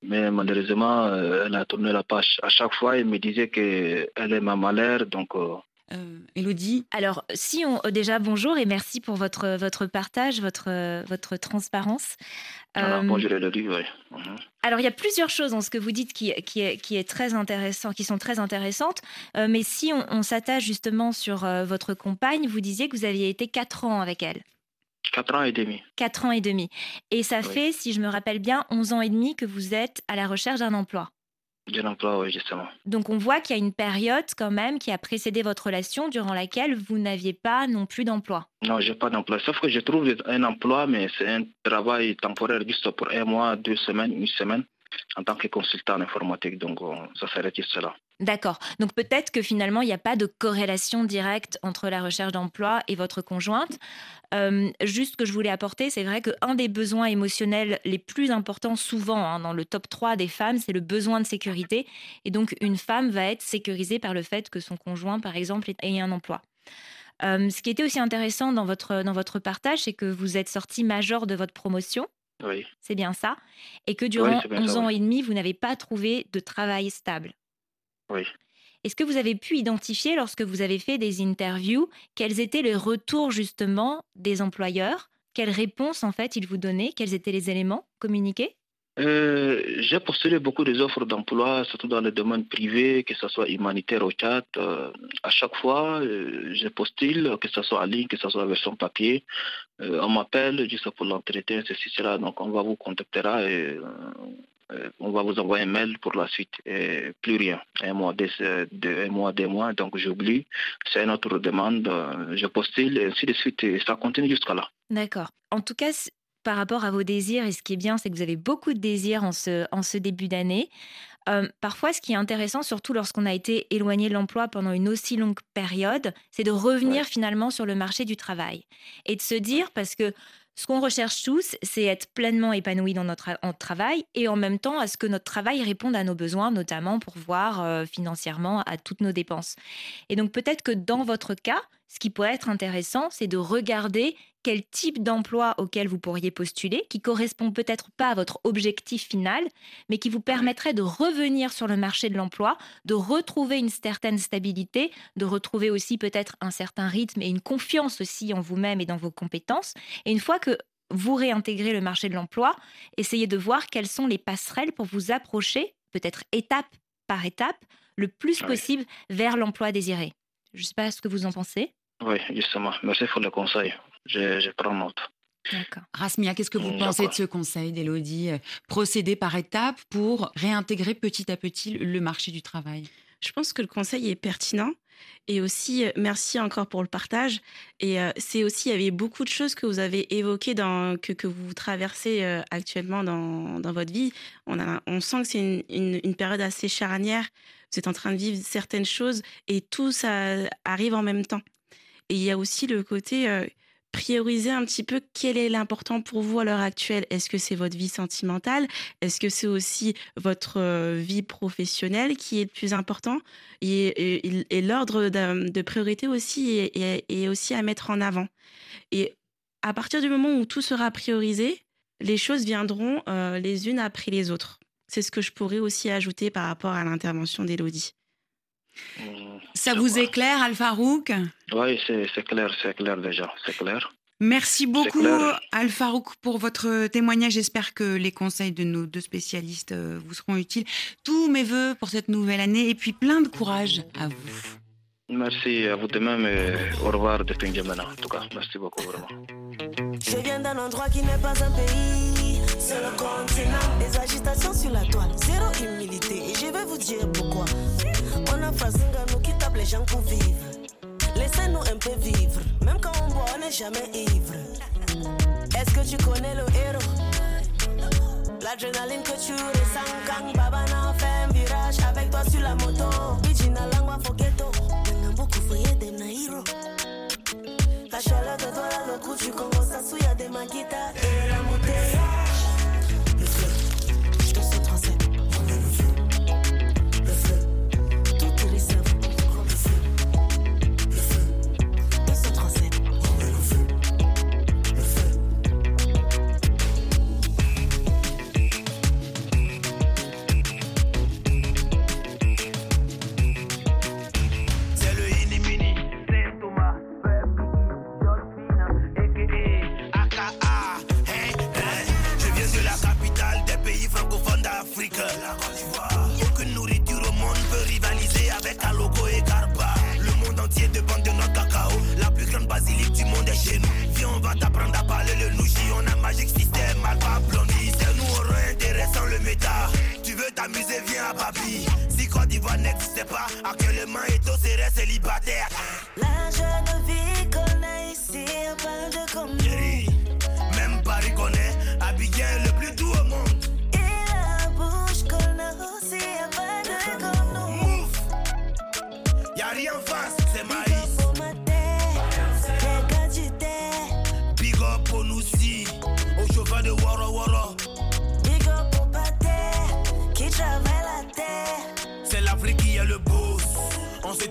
Mais malheureusement, euh, elle a tourné la page. À chaque fois, elle me disait qu'elle est ma malheur. Donc, euh, Elodie Alors, si on. euh, Déjà, bonjour et merci pour votre, votre partage, votre, euh, votre transparence. voilà, Euh, bonjour Elodie, oui. Mhm. Alors, il y a plusieurs choses dans ce que vous dites qui, qui, est, qui, est très intéressant, qui sont très intéressantes. Euh, mais si on, on s'attache justement sur euh, votre compagne, vous disiez que vous aviez été 4 ans avec elle. Quatre ans et demi. 4 ans et demi. Et ça Oui. fait, si je me rappelle bien, 11 ans et demi que vous êtes à la recherche d'un emploi. Oui, justement. Donc on voit qu'il y a une période quand même qui a précédé votre relation durant laquelle vous n'aviez pas non plus d'emploi. Non, j'ai pas d'emploi. Sauf que je trouve un emploi, mais c'est un travail temporaire juste pour un mois, deux semaines, une semaine, en tant que consultant en informatique. Donc, ça s'arrête juste là. D'accord. Donc peut-être que finalement, il n'y a pas de corrélation directe entre la recherche d'emploi et votre conjointe. Euh, juste que je voulais apporter, c'est vrai qu'un des besoins émotionnels les plus importants souvent hein, dans le top 3 des femmes, c'est le besoin de sécurité. Et donc une femme va être sécurisée par le fait que son conjoint, par exemple, ait un emploi. Euh, ce qui était aussi intéressant dans votre, dans votre partage, c'est que vous êtes sorti major de votre promotion. Oui. C'est bien ça. Et que durant bien 11 ça, ans oui. et demi, vous n'avez pas trouvé de travail stable. Oui. Est-ce que vous avez pu identifier, lorsque vous avez fait des interviews, quels étaient les retours justement des employeurs? Quelles réponses en fait ils vous donnaient? Quels étaient les éléments communiqués? Euh, j'ai postulé beaucoup des offres d'emploi, surtout dans le domaine privé, que ce soit humanitaire au Tchad. Euh, à chaque fois, euh, je postule, que ce soit en ligne, que ce soit version papier. Euh, on m'appelle juste pour l'entretien, ceci, cela. Donc, on va vous contactera et euh, euh, on va vous envoyer un mail pour la suite. Et plus rien. Un mois, des, deux, un mois, deux mois, donc j'oublie. C'est une autre demande. je postule et ainsi de suite. Et ça continue jusqu'à là. D'accord. En tout cas, par rapport à vos désirs, et ce qui est bien, c'est que vous avez beaucoup de désirs en ce, en ce début d'année. Euh, parfois, ce qui est intéressant, surtout lorsqu'on a été éloigné de l'emploi pendant une aussi longue période, c'est de revenir finalement sur le marché du travail et de se dire, parce que ce qu'on recherche tous, c'est être pleinement épanoui dans notre en travail et en même temps à ce que notre travail réponde à nos besoins, notamment pour voir euh, financièrement à toutes nos dépenses. Et donc peut-être que dans votre cas, ce qui pourrait être intéressant, c'est de regarder quel type d'emploi auquel vous pourriez postuler, qui correspond peut-être pas à votre objectif final, mais qui vous permettrait de revenir sur le marché de l'emploi, de retrouver une certaine stabilité, de retrouver aussi peut-être un certain rythme et une confiance aussi en vous-même et dans vos compétences. Et une fois que vous réintégrez le marché de l'emploi, essayez de voir quelles sont les passerelles pour vous approcher, peut-être étape par étape, le plus Oui. possible vers l'emploi désiré. Je ne sais pas ce que vous en pensez. Oui, justement. Merci pour le conseil. Je, je prends note. Rasmia, qu'est-ce que vous Mm, pensez de d'accord. ce conseil d'Elodie euh, Procéder par étapes pour réintégrer petit à petit le marché du travail? Je pense que le conseil est pertinent. Et aussi, euh, merci encore pour le partage. Et euh, c'est aussi, il y avait beaucoup de choses que vous avez évoquées dans, que, que vous traversez euh, actuellement dans, dans votre vie. On, a, on sent que c'est une, une, une période assez charnière. Vous êtes en train de vivre certaines choses et tout ça arrive en même temps. Et il y a aussi le côté prioriser un petit peu quel est l'important pour vous à l'heure actuelle. Est-ce que c'est votre vie sentimentale? Est-ce que c'est aussi votre vie professionnelle qui est le plus important? Et, l'ordre de, priorité aussi est, aussi à mettre en avant. Et à partir du moment où tout sera priorisé, les choses viendront les unes après les autres. C'est ce que je pourrais aussi ajouter par rapport à l'intervention d'Élodie. Ça vous éclaire, Al-Farouk Oui, c'est clair, c'est clair déjà. C'est clair. Merci beaucoup. Al-Farouk, pour votre témoignage. J'espère que les conseils de nos deux spécialistes euh, vous seront utiles. Tous mes voeux pour cette nouvelle année et puis plein de courage à vous. Merci à vous de même et au revoir depuis N'Djamena, en tout cas. Merci beaucoup, vraiment. Je viens d'un endroit qui n'est pas un pays, c'est le continent. Des agitations sur la toile, zéro humilité. Et je vais vous dire pourquoi. On a nous qui tape les gens pour vivre. Laissez-nous un peu vivre, même quand on boit, on n'est jamais ivre. Est-ce que tu connais le héros? L'adrénaline que tu ressens quand Babana fait un virage avec toi sur la moto. Bijina langwa fogeto, Nanga beaucoup foyer dem na hero. La chaleur de toi, le coup du Congo, ça souille à des maguitas et la. Step up. I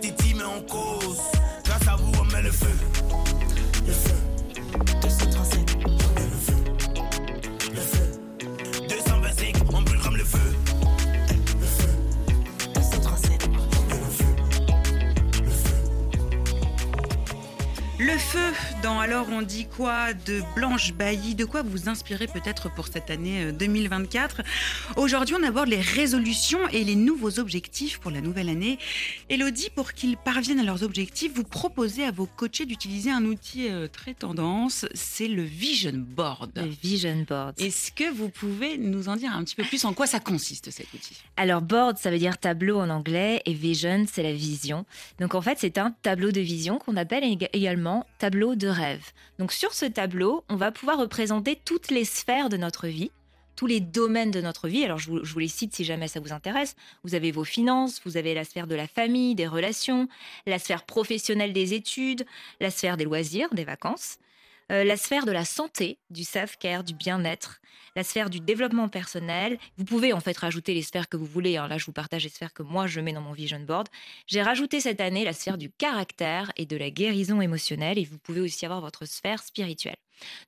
Titille mais on cause. Grâce à vous, on met le feu. Alors on dit quoi de Blanche Bailly? De quoi vous inspirez peut-être pour cette année euh, 2024 Aujourd'hui, on aborde les résolutions et les nouveaux objectifs pour la nouvelle année. Elodie, pour qu'ils parviennent à leurs objectifs, vous proposez à vos coachés d'utiliser un outil euh, très tendance, c'est le Vision Board. Le Vision Board. Est-ce que vous pouvez nous en dire un petit peu plus en quoi ça consiste cet outil? Alors board, ça veut dire tableau en anglais et vision, c'est la vision. Donc en fait, c'est un tableau de vision qu'on appelle ég- également tableau de rêve. Donc sur ce tableau, on va pouvoir représenter toutes les sphères de notre vie tous les domaines de notre vie. Alors, je vous, je vous les cite si jamais ça vous intéresse. Vous avez vos finances, vous avez la sphère de la famille, des relations, la sphère professionnelle des études, la sphère des loisirs, des vacances, euh, la sphère de la santé, du self-care, du bien-être, la sphère du développement personnel. Vous pouvez en fait rajouter les sphères que vous voulez. hein. Là, je vous partage les sphères que moi, je mets dans mon vision board. J'ai rajouté cette année la sphère du caractère et de la guérison émotionnelle. Et vous pouvez aussi avoir votre sphère spirituelle.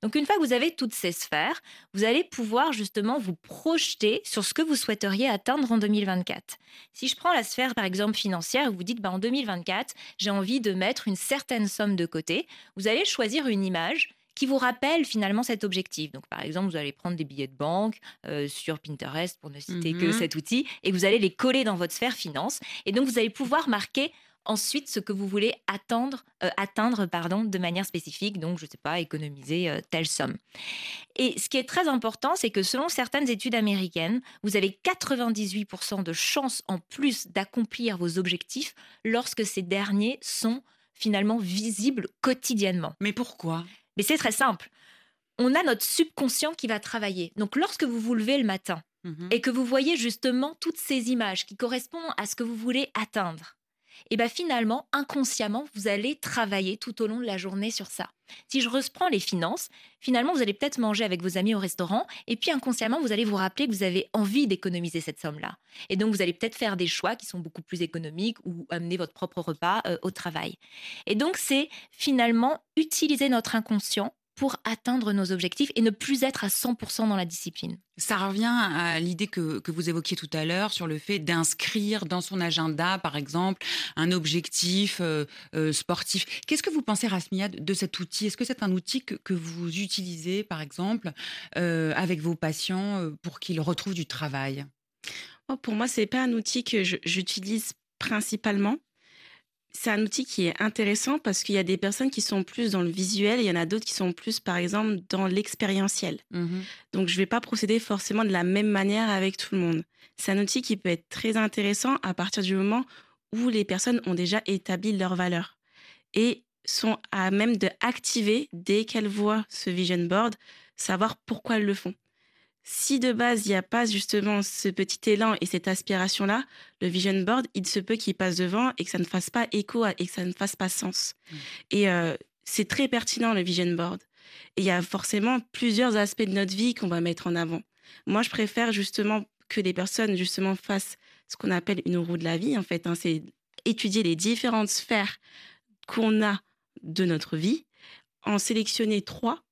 Donc une fois que vous avez toutes ces sphères, vous allez pouvoir justement vous projeter sur ce que vous souhaiteriez atteindre en 2024. Si je prends la sphère par exemple financière, vous dites bah, en 2024, j'ai envie de mettre une certaine somme de côté, vous allez choisir une image qui vous rappelle finalement cet objectif. Donc, par exemple, vous allez prendre des billets de banque euh, sur Pinterest, pour ne citer que Mhm. cet outil, et vous allez les coller dans votre sphère finance. Et donc, vous allez pouvoir marquer ensuite ce que vous voulez attendre, euh, atteindre pardon, de manière spécifique. Donc, je ne sais pas, économiser euh, telle somme. Et ce qui est très important, c'est que selon certaines études américaines, vous avez 98% de chances en plus d'accomplir vos objectifs lorsque ces derniers sont finalement visibles quotidiennement. Mais pourquoi? Mais c'est très simple. On a notre subconscient qui va travailler. Donc lorsque vous vous levez le matin Mhm. et que vous voyez justement toutes ces images qui correspondent à ce que vous voulez atteindre, et bien finalement, inconsciemment, vous allez travailler tout au long de la journée sur ça. Si je reprends les finances, finalement, vous allez peut-être manger avec vos amis au restaurant, et puis inconsciemment, vous allez vous rappeler que vous avez envie d'économiser cette somme-là. Et donc, vous allez peut-être faire des choix qui sont beaucoup plus économiques ou amener votre propre repas euh, au travail. Et donc, c'est finalement utiliser notre inconscient pour atteindre nos objectifs et ne plus être à 100% dans la discipline. Ça revient à l'idée que, que vous évoquiez tout à l'heure sur le fait d'inscrire dans son agenda, par exemple, un objectif euh, euh, sportif. Qu'est-ce que vous pensez, Rasmia, de de cet outil? Est-ce que c'est un outil que, que vous utilisez, par exemple, euh, avec vos patients pour qu'ils retrouvent du travail? Oh, pour moi, c'est pas un outil que j'utilise principalement. C'est un outil qui est intéressant parce qu'il y a des personnes qui sont plus dans le visuel et il y en a d'autres qui sont plus, par exemple, dans l'expérientiel. Donc, je ne vais pas procéder forcément de la même manière avec tout le monde. C'est un outil qui peut être très intéressant à partir du moment où les personnes ont déjà établi leurs valeurs et sont à même de activer dès qu'elles voient ce vision board, savoir pourquoi elles le font. Si de base, il n'y a pas justement ce petit élan et cette aspiration-là, le vision board, il se peut qu'il passe devant et que ça ne fasse pas écho et que ça ne fasse pas sens. Et euh, c'est très pertinent, le vision board. Et il y a forcément plusieurs aspects de notre vie qu'on va mettre en avant. Moi, je préfère justement que les personnes justement fassent ce qu'on appelle une roue de la vie, en fait. hein. c'est étudier les différentes sphères qu'on a de notre vie, en sélectionner trois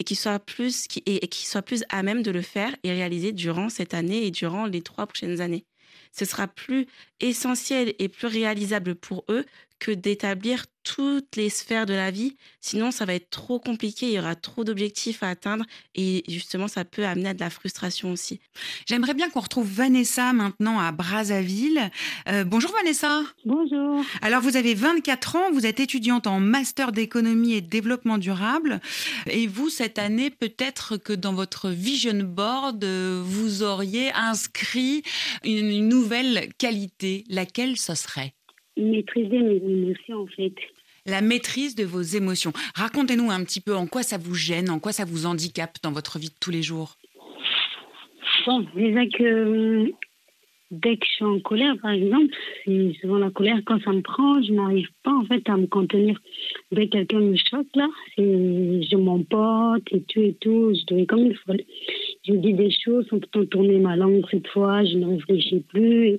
et qui soient plus soient plus à même de le faire et réaliser durant cette année et durant les trois prochaines années. Ce sera plus essentiel et plus réalisable pour eux que d'établir toutes les sphères de la vie. Sinon, ça va être trop compliqué, il y aura trop d'objectifs à atteindre et justement, ça peut amener à de la frustration aussi. J'aimerais bien qu'on retrouve Vanessa maintenant à Brazzaville. Euh, bonjour Vanessa. Bonjour. Alors vous avez 24 ans, vous êtes étudiante en master d'économie et développement durable. Et vous, cette année, peut-être que dans votre vision board, vous auriez inscrit une, une nouvelle qualité. Laquelle ce serait? Maîtriser mes émotions, en fait. La maîtrise de vos émotions. Racontez-nous un petit peu en quoi ça vous gêne, en quoi ça vous handicape dans votre vie de tous les jours. Bon, déjà que euh, dès que je suis en colère, par exemple, souvent la colère, quand ça me prend, je n'arrive pas en fait à me contenir. Dès que quelqu'un me choque, là, je m'emporte et tout et tout, je deviens comme une folle. Je dis des choses sans pourtant tourner ma langue cette fois, je ne réfléchis plus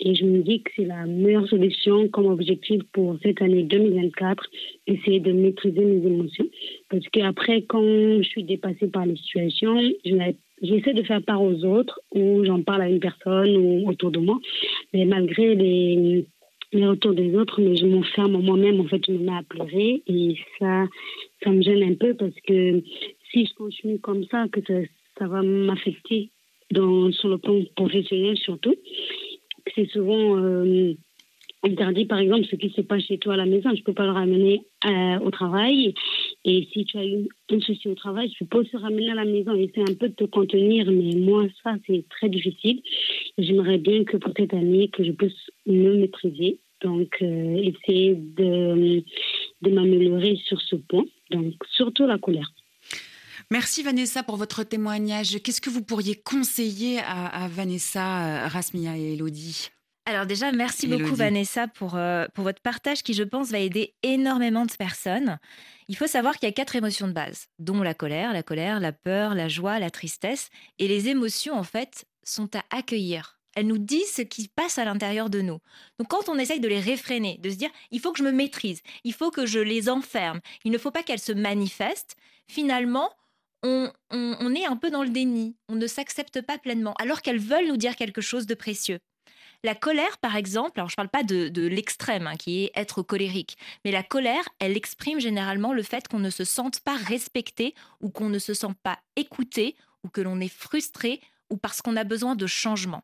et, je me dis que c'est la meilleure solution comme objectif pour cette année 2024, essayer de maîtriser mes émotions. Parce qu'après, quand je suis dépassée par les situations, J'essaie de faire part aux autres ou j'en parle à une personne ou autour de moi. Mais malgré les, les retours des autres, mais je m'enferme en moi-même. En fait, je me mets à pleurer et ça, ça me gêne un peu parce que si je continue comme ça, que ça, ça va m'affecter sur le plan professionnel surtout. C'est souvent euh, interdit, par exemple, ce qui se passe chez toi à la maison. Je ne peux pas le ramener euh, au travail. Et si tu as eu un souci au travail, tu peux se ramener à la maison. Essayer un peu de te contenir. Mais moi, ça, c'est très difficile. J'aimerais bien que pour cette année, que je puisse me maîtriser. Donc, euh, essayer de, de m'améliorer sur ce point. Donc, surtout la colère. Merci Vanessa pour votre témoignage. Qu'est-ce que vous pourriez conseiller à, à Vanessa, euh, Rasmia et Elodie? Alors déjà, merci beaucoup Vanessa pour, euh, pour votre partage qui, je pense, va aider énormément de personnes. Il faut savoir qu'il y a quatre émotions de base, dont la colère, la colère, la peur, la joie, la tristesse. Et les émotions, en fait, sont à accueillir. Elles nous disent ce qui passe à l'intérieur de nous. Donc quand on essaye de les réfréner, de se dire, il faut que je me maîtrise, il faut que je les enferme, il ne faut pas qu'elles se manifestent, finalement, on, est un peu dans le déni, on ne s'accepte pas pleinement, alors qu'elles veulent nous dire quelque chose de précieux. La colère, par exemple, alors je ne parle pas de, l'extrême, hein, qui est être colérique, mais la colère, elle exprime généralement le fait qu'on ne se sente pas respecté ou qu'on ne se sent pas écouté ou que l'on est frustré ou parce qu'on a besoin de changement.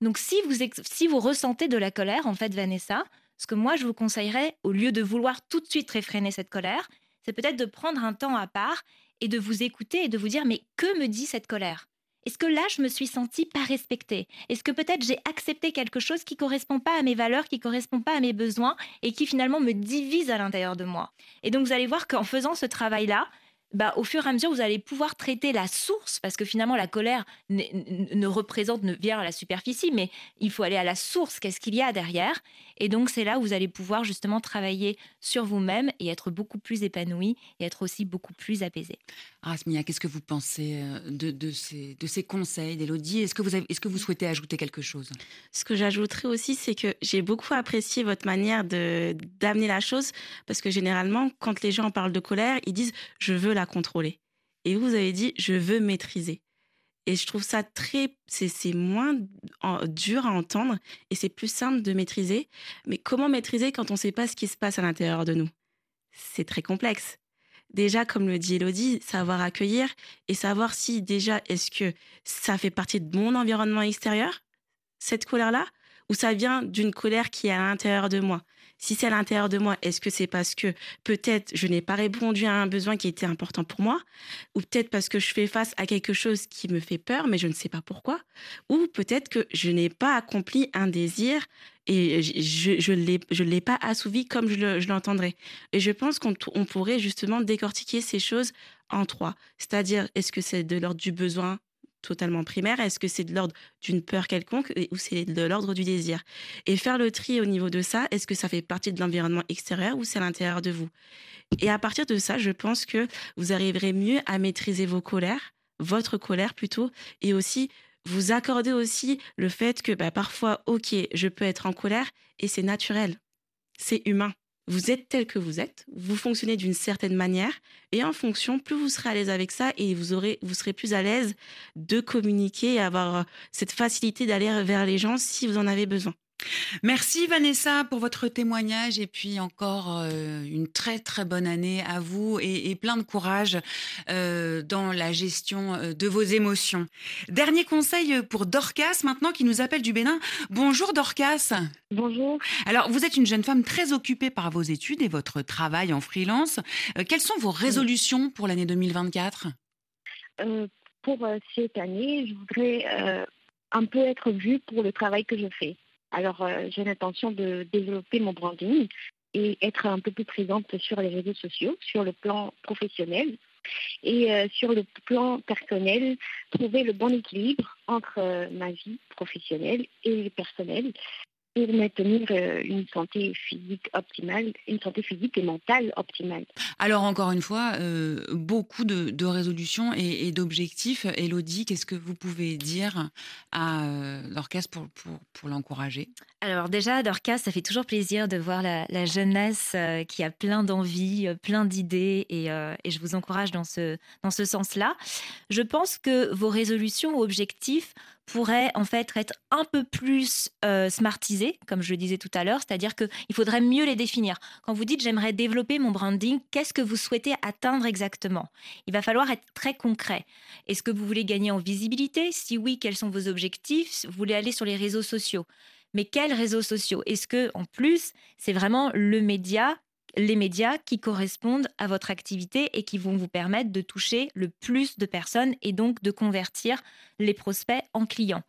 Donc si vous, si vous ressentez de la colère, en fait, Vanessa, ce que moi je vous conseillerais, au lieu de vouloir tout de suite réfréner cette colère, c'est peut-être de prendre un temps à part et de vous écouter et de vous dire mais que me dit cette colère? Est-ce que là je me suis sentie pas respectée? Est-ce que peut-être j'ai accepté quelque chose qui correspond pas à mes valeurs, qui correspond pas à mes besoins et qui finalement me divise à l'intérieur de moi? Et donc vous allez voir qu'en faisant ce travail-là, bah, au fur et à mesure, vous allez pouvoir traiter la source, parce que finalement, la colère ne représente, ne vient à la superficie, mais il faut aller à la source, qu'est-ce qu'il y a derrière. Et donc, c'est là où vous allez pouvoir justement travailler sur vous-même et être beaucoup plus épanoui et être aussi beaucoup plus apaisé. Rasmia, qu'est-ce que vous pensez euh, de, de ces, de ces conseils d'Elodie Est-ce que, vous avez- est-ce que vous souhaitez ajouter quelque chose? Ce que j'ajouterais aussi, c'est que j'ai beaucoup apprécié votre manière de d'amener la chose, parce que généralement, quand les gens parlent de colère, ils disent je veux la contrôler. Et vous avez dit je veux maîtriser. Et je trouve ça très, c'est moins dur à entendre et c'est plus simple de maîtriser. Mais comment maîtriser quand on ne sait pas ce qui se passe à l'intérieur de nous? C'est très complexe. Déjà, comme le dit Elodie, savoir accueillir et savoir si déjà, est-ce que ça fait partie de mon environnement extérieur cette colère-là ou ça vient d'une colère qui est à l'intérieur de moi? Si c'est à l'intérieur de moi, est-ce que c'est parce que peut-être je n'ai pas répondu à un besoin qui était important pour moi? Ou peut-être parce que je fais face à quelque chose qui me fait peur, mais je ne sais pas pourquoi? Ou peut-être que je n'ai pas accompli un désir et je je l'ai pas assouvi comme je le- je l'entendrais. Et je pense qu'on pourrait justement décortiquer ces choses en trois. C'est-à-dire, est-ce que c'est de l'ordre du besoin totalement primaire Est-ce que c'est de l'ordre d'une peur quelconque ou c'est de l'ordre du désir? Et faire le tri au niveau de ça, est-ce que ça fait partie de l'environnement extérieur ou c'est à l'intérieur de vous? Et à partir de ça, je pense que vous arriverez mieux à maîtriser vos colères, votre colère plutôt, et aussi vous accorder aussi le fait que bah, parfois, ok, je peux être en colère et c'est naturel, c'est humain. Vous êtes tel que vous êtes, vous fonctionnez d'une certaine manière, et en fonction, plus vous serez à l'aise avec ça, et vous, aurez, vous serez plus à l'aise de communiquer et avoir euh, cette facilité d'aller vers les gens si vous en avez besoin. Merci Vanessa pour votre témoignage et puis encore euh, une très très bonne année à vous et, et plein de courage euh, dans la gestion euh, de vos émotions. Dernier conseil pour Dorcas maintenant qui nous appelle du Bénin. Bonjour Dorcas. Bonjour. Alors vous êtes une jeune femme très occupée par vos études et votre travail en freelance. Euh, quelles sont vos résolutions pour l'année 2024 Euh, pour cette année, je voudrais un peu être vue pour le travail que je fais. Alors, euh, j'ai l'intention de développer mon branding et être un peu plus présente sur les réseaux sociaux, sur le plan professionnel et euh, sur le plan personnel, trouver le bon équilibre entre euh, ma vie professionnelle et personnelle pour maintenir euh, une santé physique optimale, une santé physique et mentale optimale. Alors encore une fois, euh, beaucoup de, de résolutions et, et d'objectifs. Elodie, qu'est-ce que vous pouvez dire à euh, Dorcas pour, pour, pour l'encourager? Alors déjà, Dorcas, ça fait toujours plaisir de voir la, la jeunesse euh, qui a plein d'envie, plein d'idées, et, euh, et je vous encourage dans ce, dans ce sens-là. Je pense que vos résolutions ou objectifs pourraient en fait être un peu plus euh, préciser, comme je le disais tout à l'heure, c'est-à-dire qu'il faudrait mieux les définir. Quand vous dites j'aimerais développer mon branding, qu'est-ce que vous souhaitez atteindre exactement? Il va falloir être très concret. Est-ce que vous voulez gagner en visibilité? Si oui, quels sont vos objectifs? Vous voulez aller sur les réseaux sociaux. Mais quels réseaux sociaux? Est-ce que en plus, c'est vraiment le média les médias qui correspondent à votre activité et qui vont vous permettre de toucher le plus de personnes et donc de convertir les prospects en clients.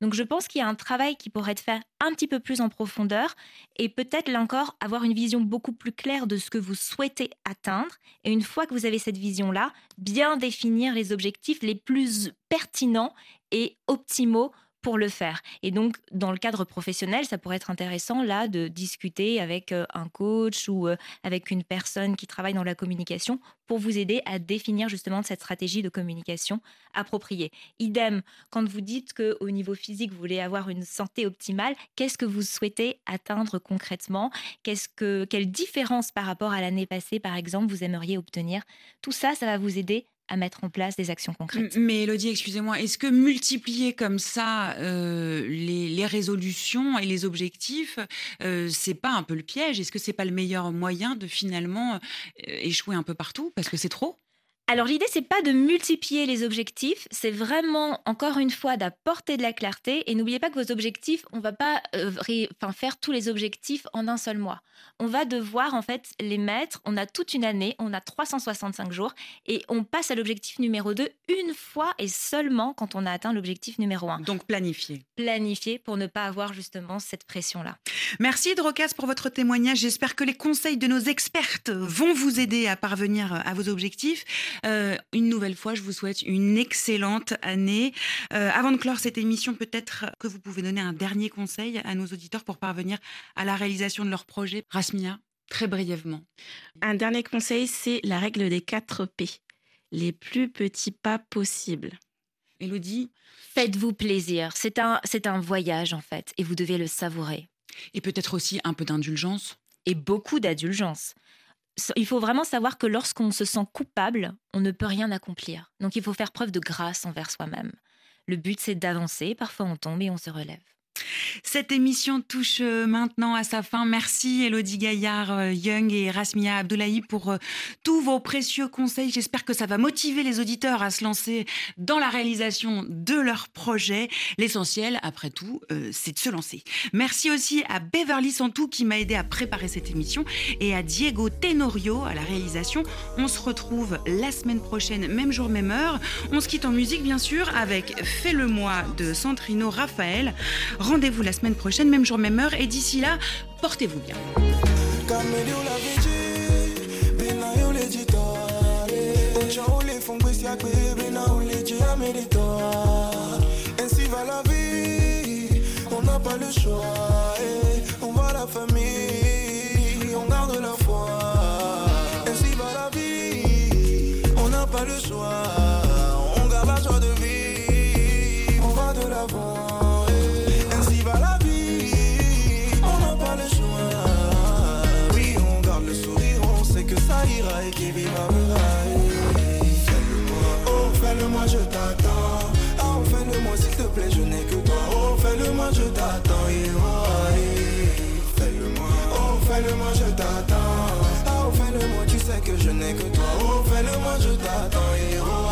Donc je pense qu'il y a un travail qui pourrait être fait un petit peu plus en profondeur et peut-être là encore avoir une vision beaucoup plus claire de ce que vous souhaitez atteindre et une fois que vous avez cette vision-là, bien définir les objectifs les plus pertinents et optimaux pour le faire. Et donc, dans le cadre professionnel, ça pourrait être intéressant là de discuter avec euh, un coach ou euh, avec une personne qui travaille dans la communication pour vous aider à définir justement cette stratégie de communication appropriée. Idem, quand vous dites que au niveau physique, vous voulez avoir une santé optimale, qu'est-ce que vous souhaitez atteindre concrètement? Que quelle différence par rapport à l'année passée, par exemple, vous aimeriez obtenir? Tout ça, ça va vous aider à mettre en place des actions concrètes. Mais Elodie, excusez-moi, est-ce que multiplier comme ça euh, les, résolutions et les objectifs, euh, c'est pas un peu le piège? Est-ce que c'est pas le meilleur moyen de finalement euh, échouer un peu partout? Parce que c'est trop alors l'idée c'est pas de multiplier les objectifs, c'est vraiment encore une fois d'apporter de la clarté et n'oubliez pas que vos objectifs, on va pas euh, ré, enfin, faire tous les objectifs en un seul mois. On va devoir en fait les mettre, on a toute une année, on a 365 jours et on passe à l'objectif numéro 2 une fois et seulement quand on a atteint l'objectif numéro 1. Donc planifier. Planifier pour ne pas avoir justement cette pression là. Merci Drocas pour votre témoignage. J'espère que les conseils de nos expertes vont vous aider à parvenir à vos objectifs. Euh, une nouvelle fois, je vous souhaite une excellente année. Euh, avant de clore cette émission, peut-être que vous pouvez donner un dernier conseil à nos auditeurs pour parvenir à la réalisation de leur projet. Rasmia, très brièvement. Un dernier conseil, c'est la règle des 4 P. Les plus petits pas possibles. Elodie Faites-vous plaisir. C'est un, c'est un voyage en fait et vous devez le savourer. Et peut-être aussi un peu d'indulgence. Et beaucoup d'indulgence il faut vraiment savoir que lorsqu'on se sent coupable, on ne peut rien accomplir. Donc il faut faire preuve de grâce envers soi-même. Le but, c'est d'avancer. Parfois, on tombe et on se relève. Cette émission touche euh, maintenant à sa fin. Merci Elodie Gaillard, euh, Young et Rasmia Abdoulaye pour euh, tous vos précieux conseils. J'espère que ça va motiver les auditeurs à se lancer dans la réalisation de leurs projets. L'essentiel, après tout, c'est de se lancer. Merci aussi à Beverly Santou qui m'a aidé à préparer cette émission et à Diego Tenorio à la réalisation. On se retrouve la semaine prochaine, même jour, même heure. On se quitte en musique, bien sûr, avec Fais-le-moi de Santrino Raphaël. Rendez-vous la semaine prochaine, même jour, même heure. Et d'ici là, portez-vous bien. Ainsi va la vie, on n'a pas le choix. On voit la famille, on garde la foi. Ainsi va la vie, on n'a pas le choix. Ça ira et oh fais-le-moi, je t'attends. Oh, fais-le-moi s'il te plaît, je n'ai que toi. Oh, fais-le-moi, je t'attends. Fais-le-moi, oh fais-le-moi, je t'attends. Oh, fais-le-moi, tu sais que je n'ai que toi. Oh, fais-le-moi, je t'attends.